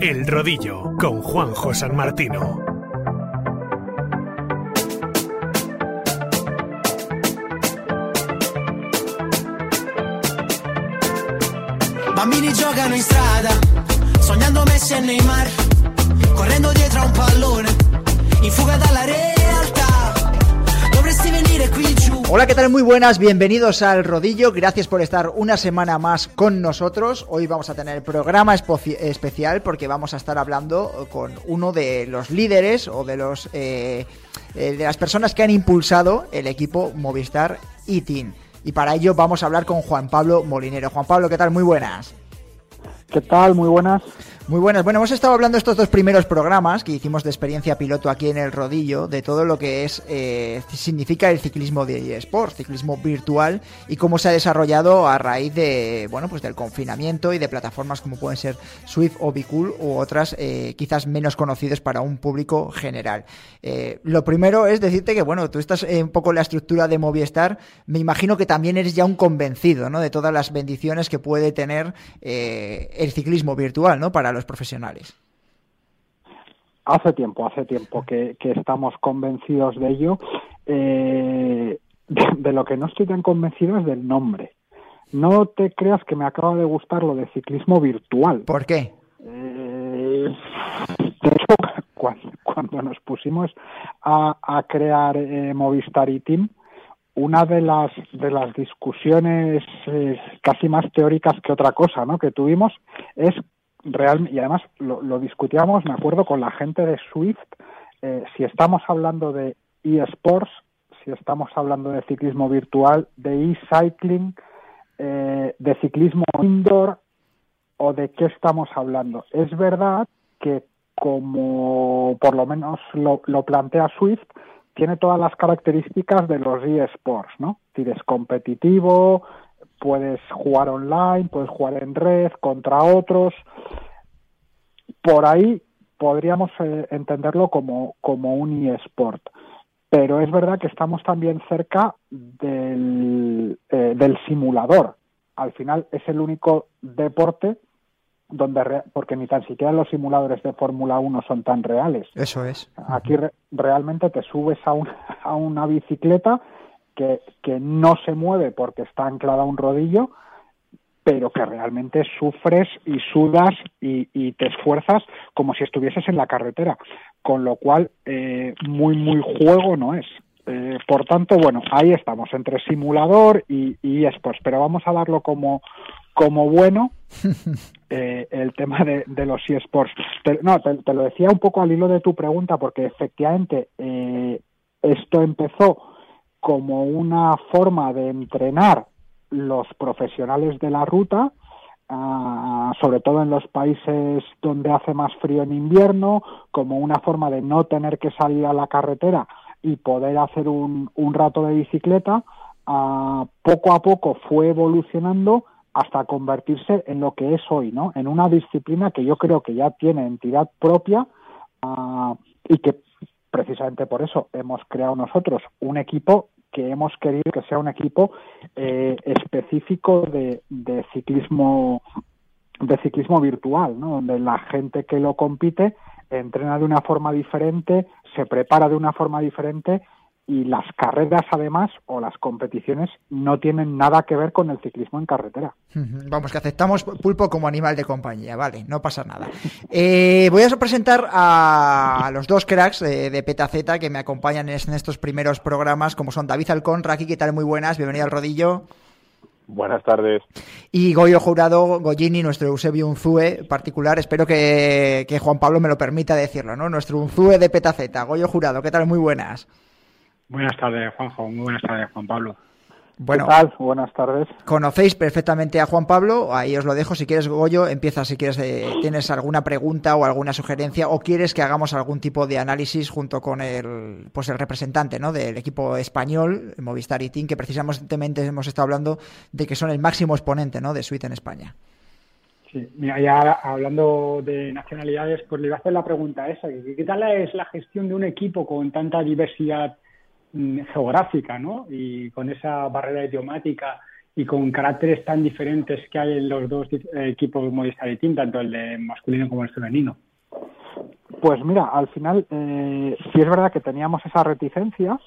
El Rodillo con Juanjo San Martino. Bambini giocano in strada, sognando Messi e Neymar, correndo dietro a un pallone, in fuga dalla realtà. Hola, ¿qué tal? Muy buenas, bienvenidos al Rodillo. Gracias por estar una semana más con nosotros. Hoy vamos a tener programa especial porque vamos a estar hablando con uno de los líderes o de los eh, eh, de las personas que han impulsado el equipo Movistar e-Team. Y para ello vamos a hablar con Juan Pablo Molinero. Juan Pablo, ¿qué tal? Muy buenas. ¿Qué tal? Muy buenas. Muy buenas. Bueno, hemos estado hablando estos dos primeros programas que hicimos de experiencia piloto aquí en el rodillo, de todo lo que es eh, significa el ciclismo de eSports, ciclismo virtual y cómo se ha desarrollado a raíz de bueno pues del confinamiento y de plataformas como pueden ser Swift o Bicool u otras eh, quizás menos conocidas para un público general. Eh, lo primero es decirte que bueno tú estás un poco en la estructura de Movistar, me imagino que también eres ya un convencido, ¿no? De todas las bendiciones que puede tener eh, el ciclismo virtual, ¿no? Para los profesionales. Hace tiempo, hace tiempo que, que estamos convencidos de ello. Eh, de, de lo que no estoy tan convencido es del nombre. No te creas que me acaba de gustar lo de ciclismo virtual. ¿Por qué? Eh, de hecho, cuando, cuando nos pusimos a, a crear eh, Movistar y Team, una de las de las discusiones eh, casi más teóricas que otra cosa, ¿no? Que tuvimos es real y además lo, lo discutíamos, me acuerdo, con la gente de Swift, eh, si estamos hablando de eSports, si estamos hablando de ciclismo virtual, de e-cycling, eh, de ciclismo indoor o de qué estamos hablando. Es verdad que como por lo menos lo, lo plantea Swift, tiene todas las características de los eSports, ¿no? Es decir, es competitivo, puedes jugar online, puedes jugar en red contra otros. Por ahí podríamos eh, entenderlo como, como un eSport. Pero es verdad que estamos también cerca del, eh, del simulador. Al final es el único deporte donde re- porque ni tan siquiera los simuladores de Fórmula 1 son tan reales. Eso es. Aquí re- realmente te subes a, un- a una bicicleta que, que no se mueve porque está anclada a un rodillo, pero que realmente sufres y sudas y, y te esfuerzas como si estuvieses en la carretera, con lo cual eh, muy, muy juego no es. Eh, por tanto, bueno, ahí estamos, entre simulador y, y esports, pero vamos a darlo como, como bueno eh, el tema de, de los eSports. Te, no, te, te, lo decía un poco al hilo de tu pregunta, porque efectivamente eh, esto empezó como una forma de entrenar los profesionales de la ruta, uh, sobre todo en los países donde hace más frío en invierno, como una forma de no tener que salir a la carretera y poder hacer un, un rato de bicicleta. Uh, poco a poco fue evolucionando hasta convertirse en lo que es hoy, ¿no? En una disciplina que yo creo que ya tiene entidad propia uh, y que precisamente por eso hemos creado nosotros un equipo que hemos querido que sea un equipo eh, específico de, de, ciclismo de ciclismo virtual, ¿no? Donde la gente que lo compite entrena de una forma diferente, se prepara de una forma diferente y las carreras además o las competiciones no tienen nada que ver con el ciclismo en carretera. Vamos, que aceptamos pulpo como animal de compañía, vale, no pasa nada. Eh, voy a presentar a los dos cracks de, de Petaceta que me acompañan en estos primeros programas, como son David Alcón, Raki, ¿qué tal? Muy buenas, bienvenido al rodillo. Buenas tardes. Y Goyo Jurado, Goyini, nuestro Eusebio Unzue particular, espero que, que, Juan Pablo me lo permita decirlo, ¿no? Nuestro Unzue de Petaceta. Goyo Jurado, ¿qué tal? Muy buenas. Buenas tardes, Juanjo. Muy buenas tardes, Juan Pablo. Bueno, ¿Qué tal? Buenas tardes. Conocéis perfectamente a Juan Pablo, ahí os lo dejo. Si quieres, Goyo, empieza si quieres, eh, tienes alguna pregunta o alguna sugerencia o quieres que hagamos algún tipo de análisis junto con el, pues el representante ¿no? del equipo español, Movistar y Team, que precisamente hemos estado hablando de que son el máximo exponente ¿no? de suite en España. Sí, mira, ya hablando de nacionalidades, pues le iba a hacer la pregunta esa. ¿Qué tal es la gestión de un equipo con tanta diversidad geográfica, ¿no? Y con esa barrera idiomática y con caracteres tan diferentes que hay en los dos equipos Movistar y Team, tanto el de masculino como el femenino? Pues mira, al final eh, sí es verdad que teníamos esa reticencia,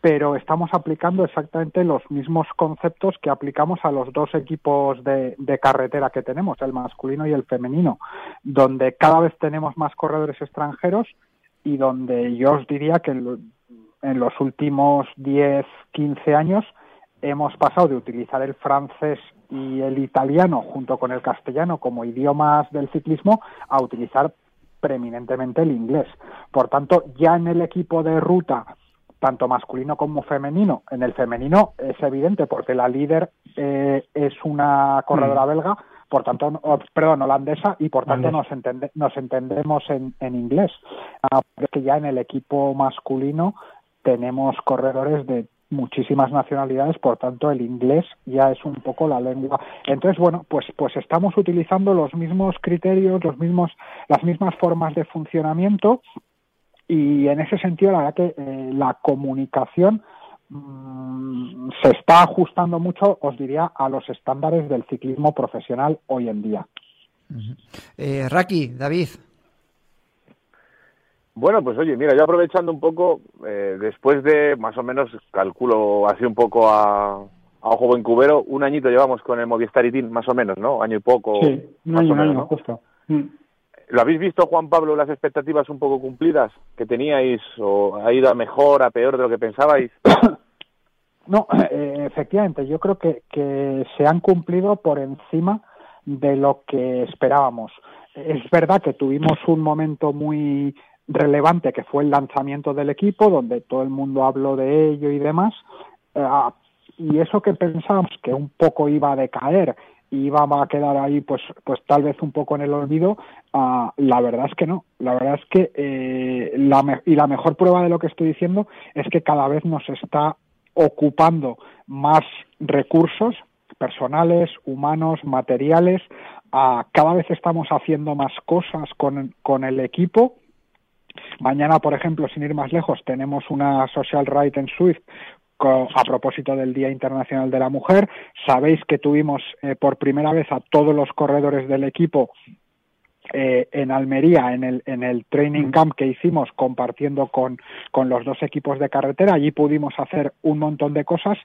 pero estamos aplicando exactamente los mismos conceptos que aplicamos a los dos equipos de, carretera que tenemos, el masculino y el femenino, donde cada vez tenemos más corredores extranjeros y donde yo os diría que en los últimos 10, 15 años hemos pasado de utilizar el francés y el italiano junto con el castellano como idiomas del ciclismo a utilizar preeminentemente el inglés. Por tanto, ya en el equipo de ruta, tanto masculino como femenino, en el femenino es evidente porque la líder eh, es una corredora mm. belga, por tanto, perdón, holandesa, y por tanto nos, nos entendemos en, en inglés. Ah, que ya en el equipo masculino tenemos corredores de muchísimas nacionalidades, por tanto el inglés ya es un poco la lengua. Entonces, bueno, pues pues estamos utilizando los mismos criterios, los mismos las mismas formas de funcionamiento y en ese sentido la verdad que eh, la comunicación mm, se está ajustando mucho, os diría, a los estándares del ciclismo profesional hoy en día. eh, Raki, David. Bueno, pues oye, mira, yo aprovechando un poco, eh, después de más o menos, calculo así un poco a, a ojo buen cubero, un añito llevamos con el Movistar Team, más o menos, ¿no? Año y poco. Sí, un año, menos, ¿no? justo. Mm. ¿Lo habéis visto, Juan Pablo, las expectativas un poco cumplidas que teníais? ¿O ha ido a mejor, a peor de lo que pensabais? No, eh, efectivamente, yo creo que, que se han cumplido por encima de lo que esperábamos. Es verdad que tuvimos un momento muy relevante que fue el lanzamiento del equipo, donde todo el mundo habló de ello y demás. Eh, y eso que pensábamos que un poco iba a decaer y iba a quedar ahí pues pues tal vez un poco en el olvido ah, la verdad es que no la verdad es que eh, la y la mejor prueba de lo que estoy diciendo es que cada vez nos está ocupando más recursos personales humanos materiales ah, cada vez estamos haciendo más cosas con, con el equipo Mañana, por ejemplo, sin ir más lejos, tenemos una social right en Swift a propósito del Día Internacional de la Mujer. Sabéis que tuvimos eh, por primera vez a todos los corredores del equipo eh, en Almería, en el, en el training camp que hicimos compartiendo con, con los dos equipos de carretera. Allí pudimos hacer un montón de cosas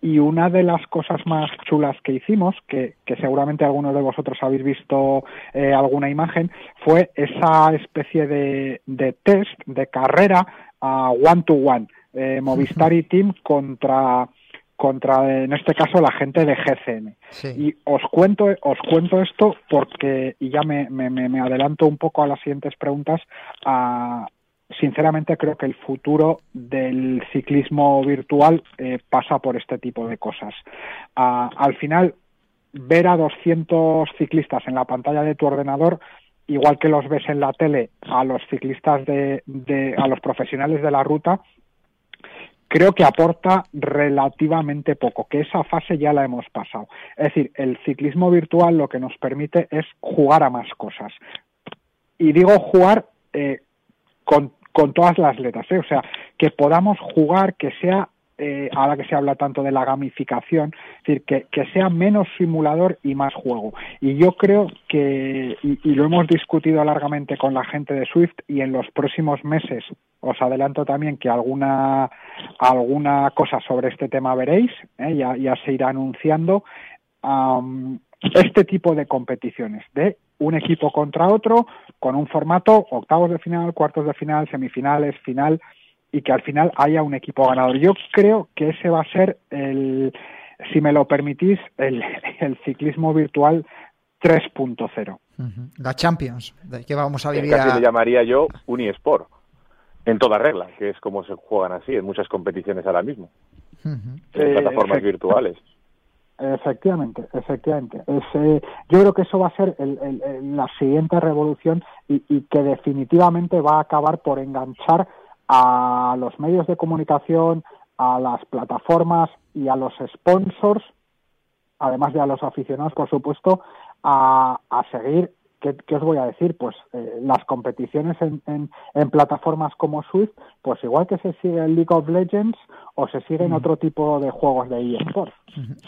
y una de las cosas más chulas que hicimos, que, que seguramente algunos de vosotros habéis visto eh, alguna imagen, fue esa especie de, de test de carrera a one to one. Eh, Movistar y Team contra contra en este caso la gente de GCN y os cuento os cuento esto porque y ya me, me, me adelanto un poco a las siguientes preguntas a, sinceramente creo que el futuro del ciclismo virtual eh, pasa por este tipo de cosas. Al final ver a 200 ciclistas en la pantalla de tu ordenador igual que los ves en la tele a los ciclistas de, de a los profesionales de la ruta creo que aporta relativamente poco, que esa fase ya la hemos pasado. Es decir, el ciclismo virtual lo que nos permite es jugar a más cosas. Y digo jugar eh, con, todas las letras, ¿eh? o sea, que podamos jugar, que sea eh, ahora que se habla tanto de la gamificación, es decir, que, que, sea menos simulador y más juego. Y yo creo que, y, lo hemos discutido largamente con la gente de Swift, y en los próximos meses os adelanto también que alguna, alguna cosa sobre este tema veréis, ¿eh? ya, ya se irá anunciando. Um, este tipo de competiciones, de un equipo contra otro, con un formato octavos de final, cuartos de final, semifinales, final, y que al final haya un equipo ganador. Yo creo que ese va a ser el, si me lo permitís, el, el ciclismo virtual 3.0. La Champions, de que vamos a vivir. Casi le llamaría yo Unisport, en toda regla, que es como se juegan así en muchas competiciones ahora mismo, en plataformas virtuales. Efectivamente, efectivamente. Ese, yo creo que eso va a ser el, el, la siguiente revolución y, y que definitivamente va a acabar por enganchar a los medios de comunicación, a las plataformas y a los sponsors, además de a los aficionados, por supuesto, a, a seguir ¿qué, os voy a decir? Pues eh, las competiciones en, en, plataformas como Swift, pues igual que se sigue en League of Legends o se siguen otro tipo de juegos de eSports.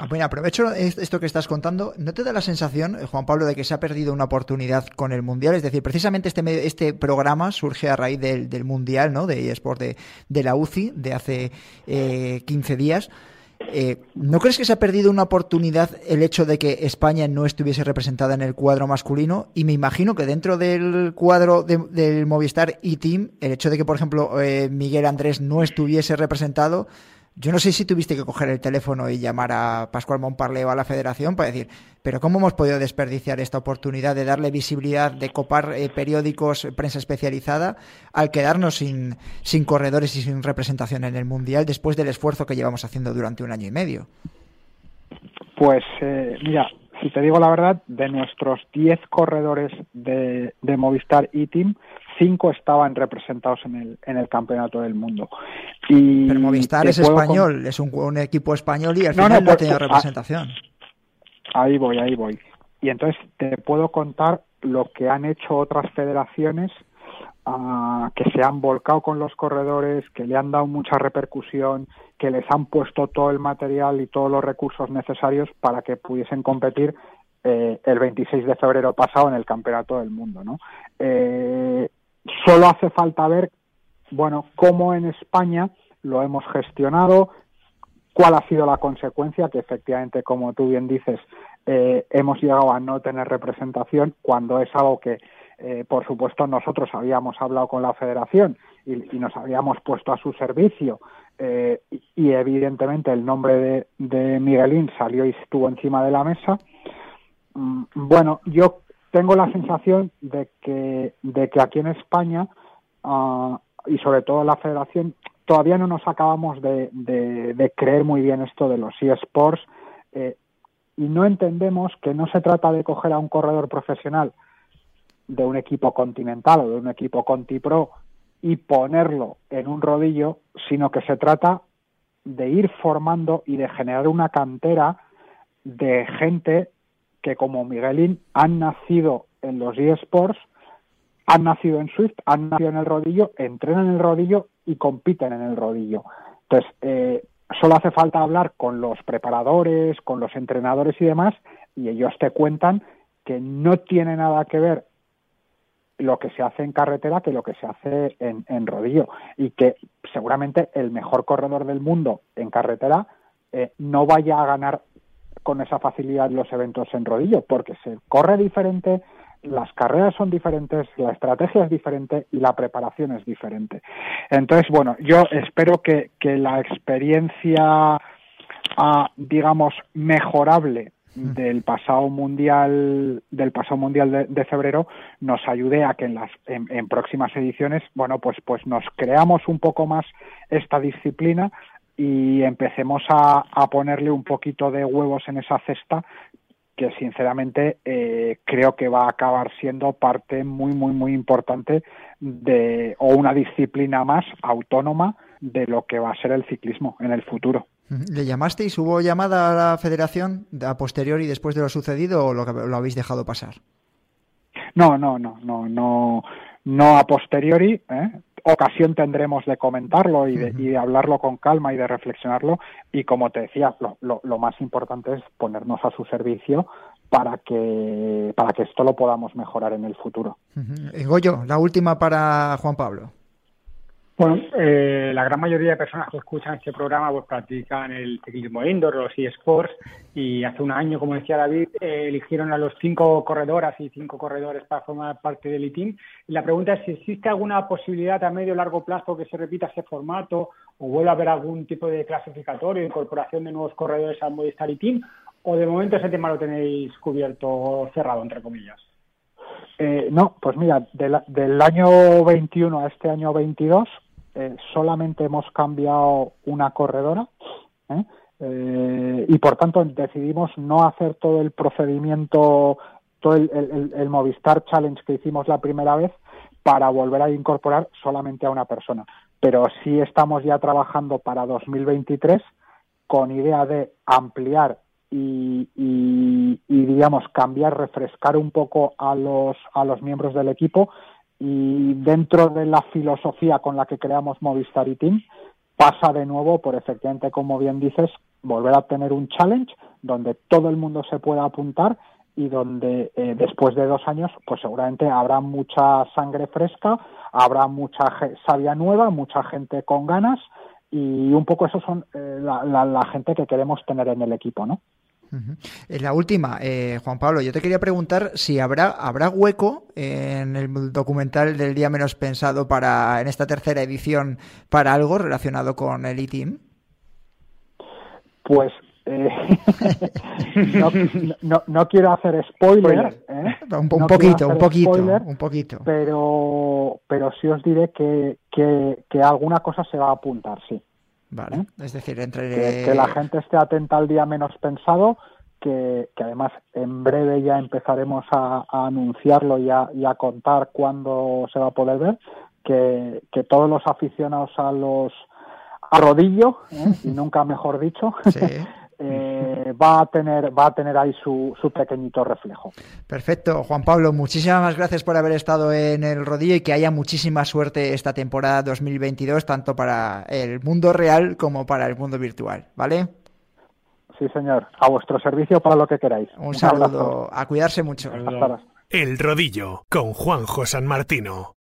Bueno, aprovecho esto que estás contando. ¿No te da la sensación, eh, Juan Pablo, de que se ha perdido una oportunidad con el Mundial? Es decir, precisamente este, este programa surge a raíz del, del Mundial, ¿no? De eSports de, de, la UCI de hace eh, 15 días. Eh, ¿No crees que se ha perdido una oportunidad el hecho de que España no estuviese representada en el cuadro masculino? Y me imagino que dentro del cuadro del Movistar y Team, el hecho de que, por ejemplo, eh, Miguel Andrés no estuviese representado, yo no sé si tuviste que coger el teléfono y llamar a Pascual Montparleo a la federación para decir, pero ¿cómo hemos podido desperdiciar esta oportunidad de darle visibilidad, de copar eh, periódicos, prensa especializada, al quedarnos sin, sin corredores y sin representación en el Mundial después del esfuerzo que llevamos haciendo durante un año y medio? Pues eh, mira, si te digo la verdad, de nuestros 10 corredores de, de Movistar e-Team, cinco estaban representados en el, en el campeonato del mundo. Y Pero Movistar es español, es un, equipo español y al final no, pues, tenía representación. Ahí voy, ahí voy. Y entonces te puedo contar lo que han hecho otras federaciones ah, que se han volcado con los corredores, que le han dado mucha repercusión, que les han puesto todo el material y todos los recursos necesarios para que pudiesen competir eh, el 26 de febrero pasado en el Campeonato del Mundo. ¿no? Eh, Solo hace falta ver, bueno, cómo en España lo hemos gestionado, cuál ha sido la consecuencia, que efectivamente, como tú bien dices, eh, hemos llegado a no tener representación cuando es algo que, eh, por supuesto, nosotros habíamos hablado con la federación y, nos habíamos puesto a su servicio eh, y, evidentemente el nombre de, de Miguelín salió y estuvo encima de la mesa. Mm, bueno, yo tengo la sensación de que, de que aquí en España ah, y sobre todo la federación todavía no nos acabamos de, creer muy bien esto de los eSports eh, y no entendemos que no se trata de coger a un corredor profesional de un equipo continental o de un equipo Conti Pro y ponerlo en un rodillo, sino que se trata de ir formando y de generar una cantera de gente que como Miguelín han nacido en los eSports, han nacido en Swift, han nacido en el rodillo, entrenan en el rodillo y compiten en el rodillo. Entonces, eh, solo hace falta hablar con los preparadores, con los entrenadores y demás, y ellos te cuentan que no tiene nada que ver lo que se hace en carretera que lo que se hace en, en rodillo y que seguramente el mejor corredor del mundo en carretera eh, no vaya a ganar con esa facilidad los eventos en rodillo, porque se corre diferente, las carreras son diferentes, la estrategia es diferente y la preparación es diferente. Entonces, bueno, yo espero que, la experiencia, ah, digamos, mejorable del pasado mundial del pasado mundial de, febrero nos ayude a que en las en, próximas ediciones bueno pues pues nos creamos un poco más esta disciplina y empecemos a, ponerle un poquito de huevos en esa cesta que sinceramente eh, creo que va a acabar siendo parte muy muy muy importante de o una disciplina más autónoma de lo que va a ser el ciclismo en el futuro. ¿Le llamasteis? ¿Hubo llamada a la federación a posteriori después de lo sucedido o lo, lo habéis dejado pasar? No, no, no, no, no, no a posteriori. ¿eh? Ocasión tendremos de comentarlo y de, hablarlo con calma y de reflexionarlo. Y como te decía, lo, lo, más importante es ponernos a su servicio para que, para que esto lo podamos mejorar en el futuro. Goyo, la última para Juan Pablo. Bueno, eh, la gran mayoría de personas que escuchan este programa pues practican el ciclismo indoor, los eSports, y hace un año, como decía David, eh, eligieron a los cinco corredoras y cinco corredores para formar parte del ITIM. Y la pregunta es si existe alguna posibilidad a medio o largo plazo que se repita ese formato o vuelva a haber algún tipo de clasificatorio, incorporación de nuevos corredores al Movistar ITIM, o de momento ese tema lo tenéis cubierto, cerrado, entre comillas. Eh, no, pues mira, del año 21 a este año 22 eh, solamente hemos cambiado una corredora ¿eh? Eh, y por tanto decidimos no hacer todo el procedimiento, todo el, Movistar Challenge que hicimos la primera vez para volver a incorporar solamente a una persona. Pero sí estamos ya trabajando para 2023 con idea de ampliar y, y, y, digamos cambiar, refrescar un poco a los, a los miembros del equipo y dentro de la filosofía con la que creamos Movistar y Team pasa de nuevo por efectivamente, como bien dices, volver a tener un challenge donde todo el mundo se pueda apuntar y donde eh, después de dos años, pues seguramente habrá mucha sangre fresca, habrá mucha savia nueva, mucha gente con ganas y un poco eso son eh, la, gente que queremos tener en el equipo, ¿no? En la última, eh, Juan Pablo, yo te quería preguntar si habrá, habrá hueco en el documental del día menos pensado para en esta tercera edición para algo relacionado con el E-Team. Pues eh, no, no, no, quiero hacer spoiler, ¿eh? un, un poquito, un poquito, spoiler, un poquito, pero pero sí os diré que, que, que alguna cosa se va a apuntar, sí. Vale, ¿Eh? es decir, entre... Que, que, la gente esté atenta al día menos pensado, que, que además en breve ya empezaremos a, a anunciarlo y a, y a, contar cuándo se va a poder ver, que, que todos los aficionados a los a rodillo, ¿eh? y nunca mejor dicho, sí. eh, va a tener va a tener ahí su, su, pequeñito reflejo. Perfecto, Juan Pablo, muchísimas gracias por haber estado en el rodillo y que haya muchísima suerte esta temporada 2022 tanto para el mundo real como para el mundo virtual, ¿vale? Sí, señor, a vuestro servicio para lo que queráis. Un, Un saludo, abrazo. a cuidarse mucho. El rodillo con Juanjo San Martino.